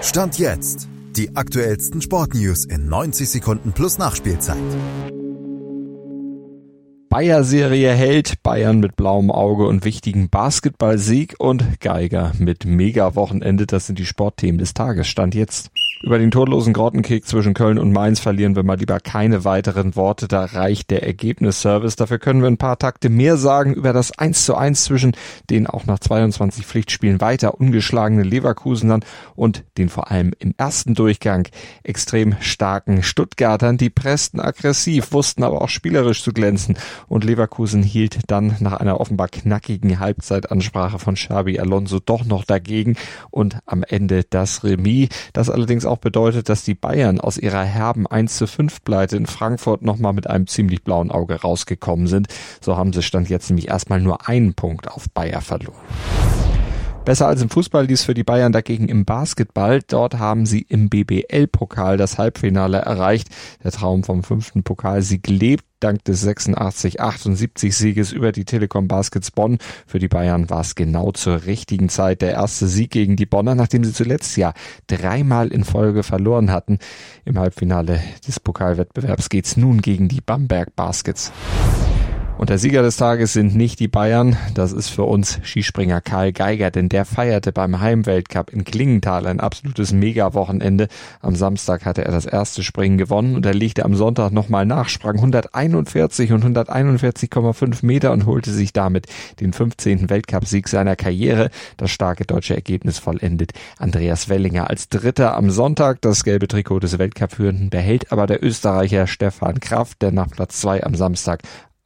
Stand jetzt. Die aktuellsten Sportnews in 90 Sekunden plus Nachspielzeit. Bayer-Serie hält, Bayern mit blauem Auge und wichtigen Basketballsieg und Geiger mit Mega-Wochenende. Das sind die Sportthemen des Tages. Stand jetzt. Über den todlosen Grottenkick zwischen Köln und Mainz verlieren wir mal lieber keine weiteren Worte. Da reicht der Ergebnisservice. Dafür können wir ein paar Takte mehr sagen über das 1 zu 1 zwischen den auch nach 22 Pflichtspielen weiter ungeschlagenen Leverkusenern und den vor allem im ersten Durchgang extrem starken Stuttgartern. Die pressten aggressiv, wussten aber auch spielerisch zu glänzen und Leverkusen hielt dann nach einer offenbar knackigen Halbzeitansprache von Xabi Alonso doch noch dagegen und am Ende das Remis, das allerdings auch bedeutet, dass die Bayern aus ihrer herben 1 zu 5 Pleite in Frankfurt nochmal mit einem ziemlich blauen Auge rausgekommen sind. So haben sie Stand jetzt nämlich erstmal nur einen Punkt auf Bayer verloren. Besser als im Fußball lief für die Bayern dagegen im Basketball. Dort haben sie im BBL-Pokal das Halbfinale erreicht. Der Traum vom fünften Pokalsieg lebt dank des 86-78 Sieges über die Telekom Baskets Bonn. Für die Bayern war es genau zur richtigen Zeit der erste Sieg gegen die Bonner, nachdem sie zuletzt ja dreimal in Folge verloren hatten. Im Halbfinale des Pokalwettbewerbs geht's nun gegen die Bamberg Baskets. Und der Sieger des Tages sind nicht die Bayern, das ist für uns Skispringer Karl Geiger, denn der feierte beim Heimweltcup in Klingenthal ein absolutes Mega-Wochenende. Am Samstag hatte er das erste Springen gewonnen und er legte am Sonntag nochmal nach, sprang 141 und 141,5 Meter und holte sich damit den 15. Weltcupsieg seiner Karriere. Das starke deutsche Ergebnis vollendet Andreas Wellinger als Dritter am Sonntag. Das gelbe Trikot des Weltcup-Führenden behält aber der Österreicher Stefan Kraft, der nach Platz zwei am Samstag